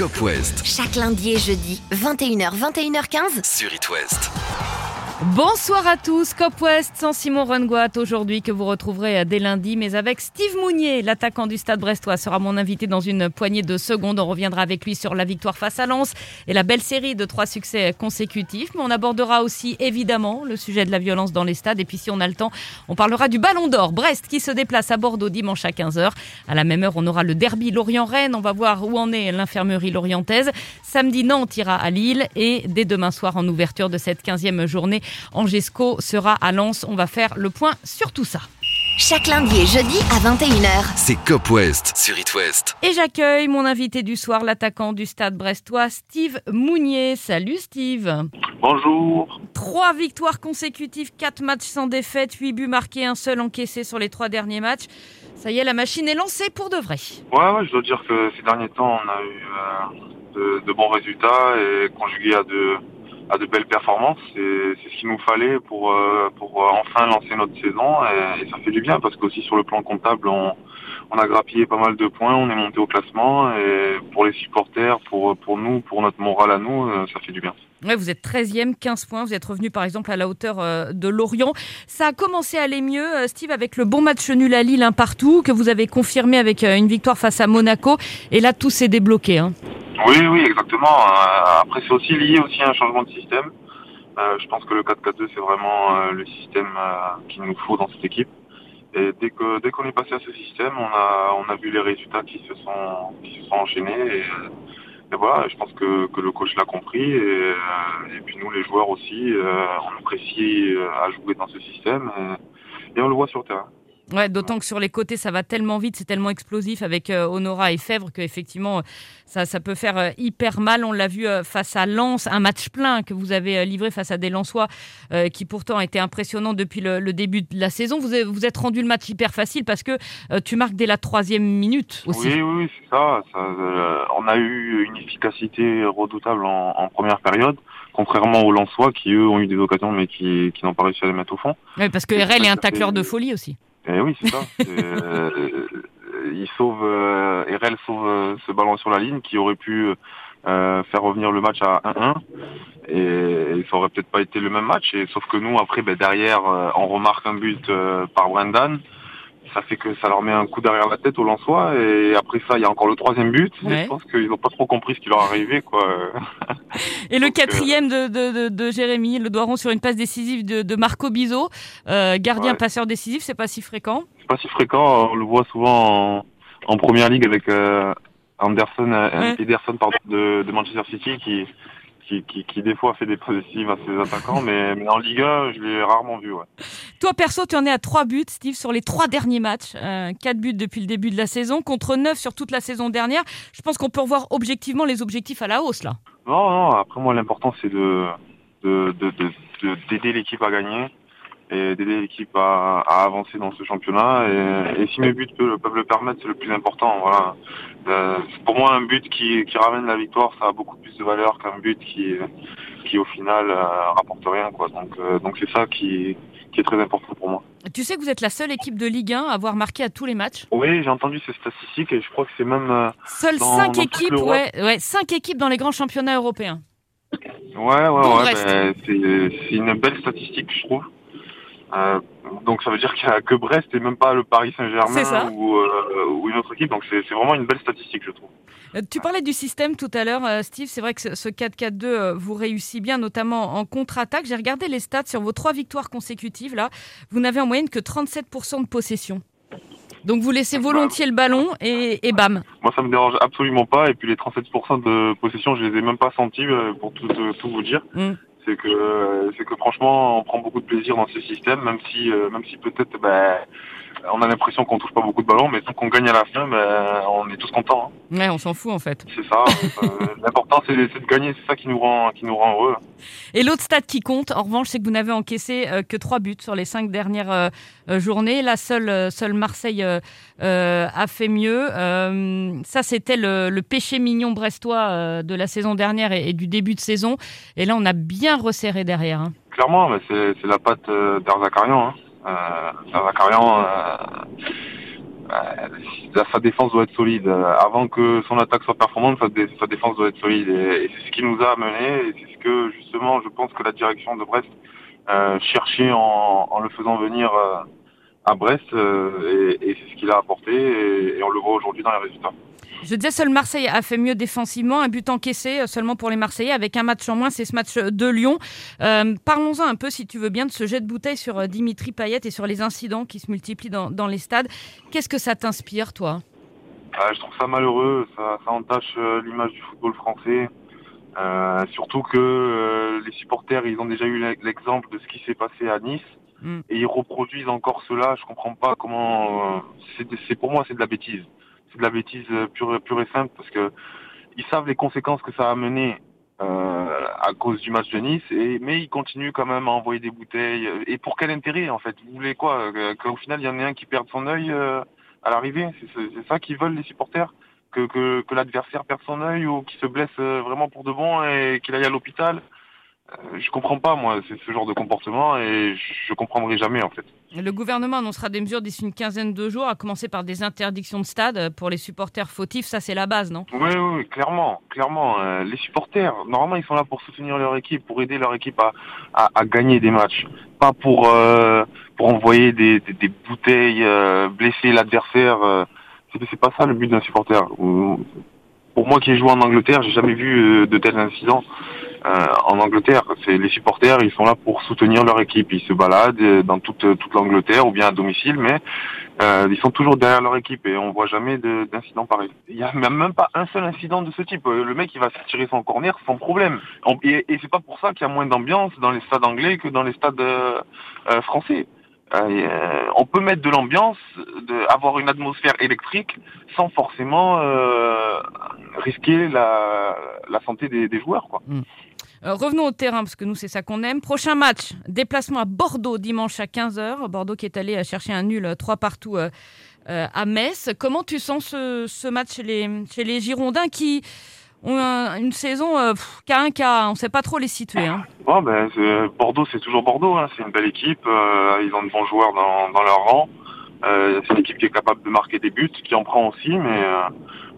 Cop West Chaque lundi et jeudi, 21h, 21h15. sur It West. Bonsoir à tous, Cop West sans Simon Rungoat aujourd'hui que vous retrouverez dès lundi, mais avec Steve Mounier, l'attaquant du Stade Brestois, sera mon invité dans une poignée de secondes. On reviendra avec lui sur la victoire face à Lens et la belle série de trois succès consécutifs. Mais on abordera aussi évidemment le sujet de la violence dans les stades. Et puis si on a le temps, on parlera du Ballon d'Or. Brest qui se déplace à Bordeaux dimanche à 15h. À la même heure, on aura le derby Lorient-Rennes. On va voir où en est l'infirmerie lorientaise. Samedi, Nantes ira à Lille. Et dès demain soir, en ouverture de cette 15e journée, Angesco sera à Lens. On va faire le point sur tout ça. Chaque lundi et jeudi à 21h. C'est Cop West sur It West. Et j'accueille mon invité du soir, l'attaquant du stade brestois, Steve Mounier. Salut Steve. Bonjour. Trois victoires consécutives, quatre matchs sans défaite, huit buts marqués, un seul encaissé sur les trois derniers matchs. Ça y est, la machine est lancée pour de vrai. Ouais, ouais, je dois dire que ces derniers temps, on a eu euh, de, de bons résultats et conjugué à de, à de belles performances. C'est ce qu'il nous fallait pour, euh, pour euh, enfin lancer notre saison et, ça fait du bien parce qu'aussi sur le plan comptable, on, on a grappillé pas mal de points, on est monté au classement et pour les supporters, pour, pour nous, pour notre morale à nous, euh, ça fait du bien. Ouais, vous êtes 13e, 15 points. Vous êtes revenu par exemple à la hauteur de Lorient. Ça a commencé à aller mieux, Steve, avec le bon match nul à Lille, un partout, que vous avez confirmé avec une victoire face à Monaco. Et là, tout s'est débloqué. Hein. Oui, oui, exactement. Euh, Après, c'est aussi lié aussi à un changement de système. Euh, je pense que le 4-4-2, c'est vraiment euh, le système qu'il nous faut dans cette équipe. Et dès dès qu'on est passé à ce système, on a on a vu les résultats qui se sont qui se sont enchaînés. Et, voilà, je pense que, que le coach l'a compris et, et puis nous les joueurs aussi, on apprécie à jouer dans ce système et, et on le voit sur terrain. Ouais, d'autant que sur les côtés, ça va tellement vite, c'est tellement explosif avec euh, Honora et Fèvre qu'effectivement, euh, ça, ça peut faire euh, hyper mal. On l'a vu euh, face à Lens, un match plein que vous avez euh, livré face à des Lensois euh, qui pourtant étaient impressionnants depuis le, le début de la saison. Vous avez- vous êtes rendu le match hyper facile parce que euh, tu marques dès la troisième minute aussi. Oui, oui, oui, c'est ça. ça on a eu une efficacité redoutable en, en première période, contrairement aux Lensois qui eux ont eu des occasions mais qui, qui n'ont pas réussi à les mettre au fond. Ouais, parce que RL est un tacleur de folie aussi. Et oui, c'est ça. Euh, il sauve, euh, RL sauve euh, ce ballon sur la ligne qui aurait pu euh, faire revenir le match à 1-1. Et, et ça aurait peut-être pas été le même match. Et sauf que nous, après, ben, derrière, euh, on remarque un but euh, par Brendan. Ça fait que ça leur met un coup derrière la tête aux Lensois. Et après ça, il y a encore le troisième but. Ouais. je pense qu'ils n'ont pas trop compris ce qui leur arrivait, quoi. Et le euh, quatrième de, de, de, de Jérémy, le doigt rond sur une passe décisive de, Marco Bizot, euh, gardien Ouais. passeur décisif, c'est pas si fréquent. C'est pas si fréquent. On le voit souvent en, en première ligue avec euh, Anderson, euh, Ouais. Ederson pardon, de Manchester City qui, qui, qui, qui des fois fait des passes décisives à ses attaquants, mais, mais en Ligue 1, je l'ai rarement vu. Ouais. Toi, perso, tu en es à 3 buts, Steve, sur les trois derniers matchs. Euh, 4 buts depuis le début de la saison, contre 9 sur toute la saison dernière. Je pense qu'on peut revoir objectivement les objectifs à la hausse, là. Non, non. Après moi, l'important c'est de de- de- d'aider l'équipe à gagner et d'aider l'équipe à, à avancer dans ce championnat. Et, et si mes buts peuvent, peuvent le permettre, c'est le plus important. Voilà. Euh, pour moi, un but qui, qui ramène la victoire, ça a beaucoup plus de valeur qu'un but qui, qui au final euh, rapporte rien. Quoi. Donc, euh, donc c'est ça qui, qui est très important pour moi. Tu sais que vous êtes la seule équipe de Ligue 1 à avoir marqué à tous les matchs? Oui, j'ai entendu ces statistiques et je crois que c'est même euh, Seules Dans- 5 dans toute équipes, ouais, ouais, équipes dans les grands championnats européens. Ouais, ouais, ouais. C'est c'est une belle statistique, je trouve. Euh, donc ça veut dire qu'il n'y a que Brest et même pas le Paris. Saint-Germain ou, euh, ou une autre équipe. Donc c'est vraiment une belle statistique, je trouve. Euh, Tu parlais du système tout à l'heure, Steve. C'est vrai que ce- ce 4-4-2 euh, vous réussit bien, notamment en contre-attaque. J'ai regardé les stats sur vos trois victoires consécutives. Là, vous n'avez en moyenne que 37% de possession. Donc vous laissez volontiers le ballon et, et bam. Moi, ça me dérange absolument pas. Et puis les 37% de possession, je les ai même pas sentis pour tout, tout vous dire. Mm. C'est que c'est que franchement, on prend beaucoup de plaisir dans ce système, même si euh, même si peut-être ben, on a l'impression qu'on touche pas beaucoup de ballons, mais tant qu'on gagne à la fin, ben, on est tous contents. hein. Ouais, on s'en fout en fait. C'est ça. euh, L'important, c'est de gagner. C'est ça qui nous rend qui nous rend heureux. Et l'autre stat qui compte, en revanche, c'est que vous n'avez encaissé euh, que trois buts sur les cinq dernières euh, journées. La seule, seule Marseille a fait mieux. Euh, ça, c'était le, le péché mignon brestois euh, de la saison dernière et, du début de saison. Et là, on a bien resserré derrière. hein. Clairement, c'est c'est la patte d'Arzakarian. Hein. Euh, euh, bah, sa défense doit être solide. Avant que son attaque soit performante, sa, défense doit être solide. Et, c'est ce qui nous a amené. Et c'est ce que justement, je pense que la direction de Brest euh, cherchait en, en, le faisant venir euh, à Brest. Euh, et, et c'est ce qu'il a apporté. Et, et on le voit aujourd'hui dans les résultats. Je disais, seul Marseille a fait mieux défensivement, un but encaissé euh, seulement pour les Marseillais, avec un match en moins, c'est ce match de Lyon. Euh, Parlons-en un peu, si tu veux bien, de ce jet de bouteille sur euh, Dimitri Payet et sur les incidents qui se multiplient dans, dans les stades. Qu'est-ce que ça t'inspire, toi? Ah, Je trouve ça malheureux, ça, ça entache euh, l'image du football français. Euh, surtout que euh, les supporters, ils ont déjà eu l'exemple de ce qui s'est passé à Nice. Mm. Et ils reproduisent encore cela. Je comprends pas comment. c'est pour moi, c'est de la bêtise c'est de la bêtise pure, pure et simple parce que ils savent les conséquences que ça a amené euh, à cause du match de Nice, et, mais ils continuent quand même à envoyer des bouteilles. Et pour quel intérêt en fait? Vous voulez quoi? Qu'au final il y en ait un qui perde son œil euh, à l'arrivée? C'est ça qu'ils veulent les supporters? Que, que, que l'adversaire perde son œil ou qu'il se blesse euh, vraiment pour de bon et qu'il aille à l'hôpital? Euh, je comprends pas, moi, ce genre de comportement et je comprendrai jamais, en fait. Le gouvernement annoncera des mesures d'ici une quinzaine de jours, à commencer par des interdictions de stade pour les supporters fautifs. Ça, c'est la base, non? Oui, oui, clairement, clairement. Euh, les supporters, normalement, ils sont là pour soutenir leur équipe, pour aider leur équipe à, à, à gagner des matchs, pas pour euh, pour envoyer des, des, des bouteilles, euh, blesser l'adversaire. Euh, c'est pas ça le but d'un supporter. Pour moi qui ai joué en Angleterre, j'ai jamais vu de tels incidents. Euh, en Angleterre. C'est les supporters, ils sont là pour soutenir leur équipe. Ils se baladent euh, dans toute toute l'Angleterre ou bien à domicile, mais euh, ils sont toujours derrière leur équipe et on voit jamais d'incident pareil. Il y a même pas un seul incident de ce type. Le mec, il va se tirer son corner sans problème. Et, et c'est pas pour ça qu'il y a moins d'ambiance dans les stades anglais que dans les stades euh, français. Euh, on peut mettre de l'ambiance, avoir une atmosphère électrique sans forcément euh, risquer la, la santé des, des joueurs. Quoi. Mm. Euh, revenons au terrain, parce que nous, c'est ça qu'on aime. Prochain match, déplacement à Bordeaux dimanche à 15h. Bordeaux qui est allé chercher un nul 3 partout euh, euh, à Metz. Comment tu sens ce, match chez les, chez les Girondins qui ont une saison euh, cas un cas On ne sait pas trop les situer. Hein. Ben, Bordeaux, c'est toujours Bordeaux. Hein. C'est une belle équipe. ils ont de bons joueurs dans, dans leur rang. C'est une équipe qui est capable de marquer des buts, qui en prend aussi, mais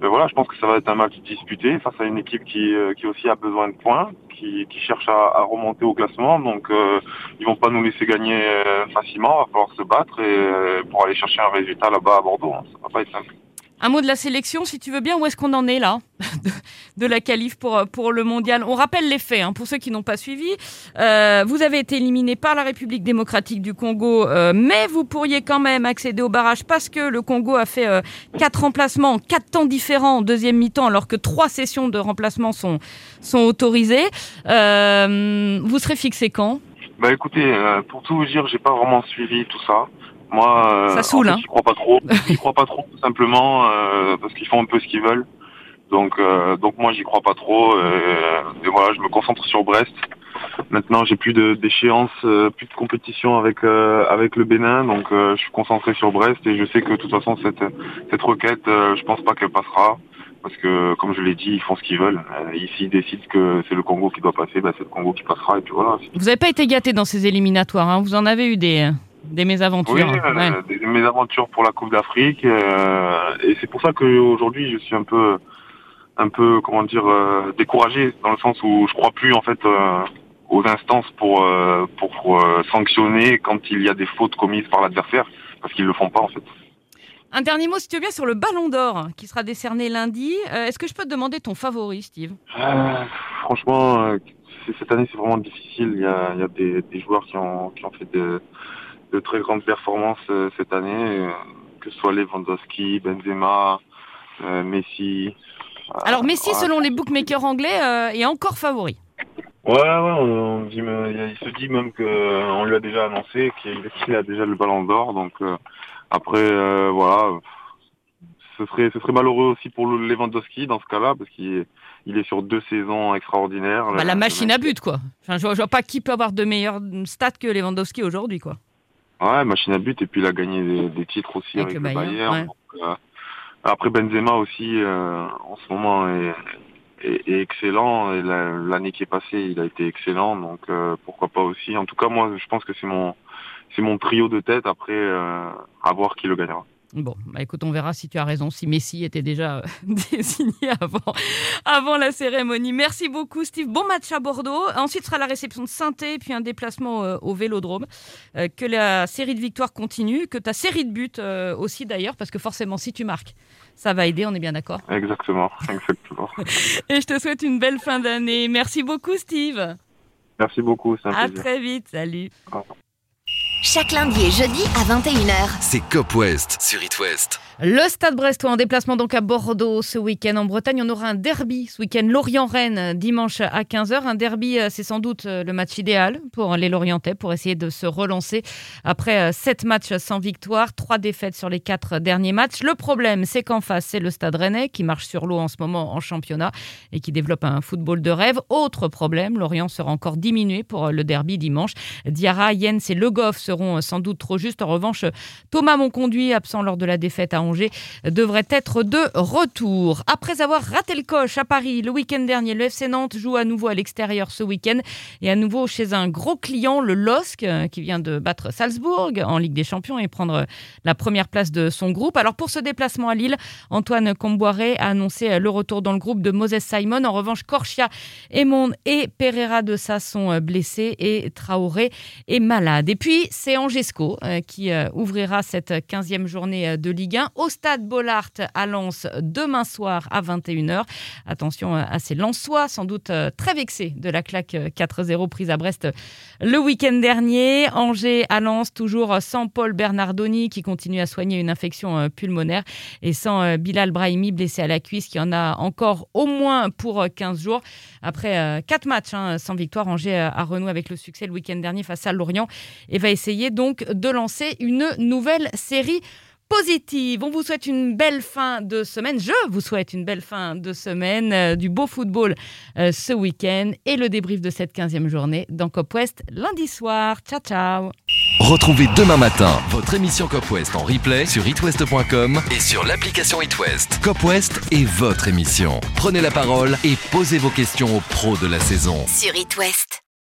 mais voilà, je pense que ça va être un match disputé face à une équipe qui, euh, qui aussi a besoin de points, qui, qui cherche à, à, remonter au classement. Donc, euh, ils vont pas nous laisser gagner euh, facilement. Il va falloir se battre et, euh, pour aller chercher un résultat là-bas à Bordeaux. Hein. Ça va pas être simple. Un mot de la sélection, si tu veux bien, où est-ce qu'on en est là de, la qualif pour, pour le mondial? On rappelle les faits, hein, pour ceux qui n'ont pas suivi. Euh, vous avez été éliminé par la République démocratique du Congo, euh, mais vous pourriez quand même accéder au barrage parce que le Congo a fait euh, quatre remplacements, quatre temps différents en deuxième mi-temps, alors que trois sessions de remplacement sont, sont autorisées. vous serez fixé quand? Bah écoutez, pour tout vous dire, j'ai pas vraiment suivi tout ça. Moi, ça saoule, hein. crois pas trop. j'y crois pas trop, tout simplement, euh, parce qu'ils font un peu ce qu'ils veulent. Donc, euh, donc moi, j'y crois pas trop. Euh, et voilà, je me concentre sur Brest. Maintenant, j'ai plus de d'échéance, euh, plus de compétition avec avec le Bénin, donc je suis concentré sur Brest et je sais que de toute façon cette cette requête, je pense pas qu'elle passera parce que comme je l'ai dit, ils font ce qu'ils veulent. ici, ils décident que c'est le Congo qui doit passer, bah, c'est le Congo qui passera et puis voilà. Vous n'avez pas été gâté dans ces éliminatoires, hein vous en avez eu des. Des mésaventures. Oui, euh, des mésaventures pour la Coupe d'Afrique. Euh, et c'est pour ça qu'aujourd'hui, je suis un peu, un peu, comment dire, euh, découragé dans le sens où je crois plus en fait aux instances pour pour sanctionner quand il y a des fautes commises par l'adversaire, parce qu'ils le font pas en fait. Un dernier mot, si tu veux bien, sur le Ballon d'Or qui sera décerné lundi. Est-ce que je peux te demander ton favori, Steve? Franchement, cette année, c'est vraiment difficile. Il y a, il y a des, des, joueurs qui ont, qui ont fait de, de très grandes performances euh, cette année, euh, que ce soit Lewandowski, Benzema, euh, Messi. Alors Messi, selon les bookmakers anglais, est encore favori. Ouais, ouais, on, dit, il se dit même qu'on lui a déjà annoncé qu'il a déjà le ballon d'or. Donc après, voilà, ce serait, ce serait malheureux aussi pour Lewandowski dans ce cas-là, parce qu'il il est sur deux saisons extraordinaires. Bah, la machine à but, quoi. Enfin, je, vois, vois pas qui peut avoir de meilleurs stats que Lewandowski aujourd'hui, quoi. Ouais, machine à but et puis il a gagné des, titres aussi avec, le Bayern. Euh, après Benzema aussi euh, en ce moment est, est, excellent et l'année qui est passée il a été excellent donc euh, pourquoi pas aussi. En tout cas moi je pense que c'est mon c'est mon trio de tête après à voir qui le gagnera. Bon, bah écoute, on verra si tu as raison, si Messi était déjà euh, désigné avant, avant la cérémonie. Merci beaucoup, Steve. Bon match à Bordeaux. Ensuite sera la réception de saint puis un déplacement euh, au Vélodrome. Euh, que la série de victoires continue, que ta série de buts aussi d'ailleurs, parce que forcément, si tu marques, ça va aider, on est bien d'accord Exactement, exactement. Et je te souhaite une belle fin d'année. Merci beaucoup, Steve. Merci beaucoup, c'est un À plaisir. très vite, salut. Au revoir. Chaque lundi et jeudi à 21h. C'est Cop West sur It West. Le Stade Brestois en déplacement donc à Bordeaux ce week-end. En Bretagne, on aura un derby ce week-end. Lorient-Rennes dimanche à 15h. Un derby, euh, c'est sans doute euh, le match idéal pour les Lorientais pour essayer de se relancer après 7 matchs sans victoire, 3 défaites sur les 4 derniers matchs. Le problème, c'est qu'en face, c'est le Stade Rennais qui marche sur l'eau en ce moment en championnat et qui développe un football de rêve. Autre problème, Lorient sera encore diminué pour le derby dimanche. Diarra, Jens et Le Goff seront sans doute trop justes. En revanche, Thomas Monconduit, absent lors de la défaite à Angers, devrait être de retour. Après avoir raté le coche à Paris le week-end dernier, le FC Nantes joue à nouveau à l'extérieur ce week-end et à nouveau chez un gros client, le LOSC, euh, qui vient de battre Salzbourg en Ligue des Champions et prendre la première place de son groupe. Alors pour ce déplacement à Lille, Antoine Comboiré a annoncé le retour dans le groupe de Moses Simon. En revanche, Corchia, Emond et Pereira de Sa sont blessés et Traoré est malade. Et puis c'est Angesco euh, qui euh, ouvrira cette 15e journée euh, de Ligue 1 au stade Bollard à Lens demain soir à 21h. Attention à ces Lensois, sans doute très vexés de la claque 4-0 prise à Brest le week-end dernier. Angers à Lens, toujours sans Paul Bernardoni qui continue à soigner une infection pulmonaire et sans Bilal Brahimi blessé à la cuisse qui en a encore au moins pour 15 jours. Après 4 matchs hein, sans victoire, Angers a renoué avec le succès le week-end dernier face à Lorient et va essayer donc de lancer une nouvelle série positive. On vous souhaite une belle fin de semaine. Je vous souhaite une belle fin de semaine, euh, du beau football euh, ce week-end et le débrief de cette 15e journée dans Cop West lundi soir. Ciao, ciao. Retrouvez demain matin votre émission Cop West en replay sur itwest.com et sur l'application It West. Cop West est votre émission. Prenez la parole et posez vos questions aux pros de la saison. Sur It West.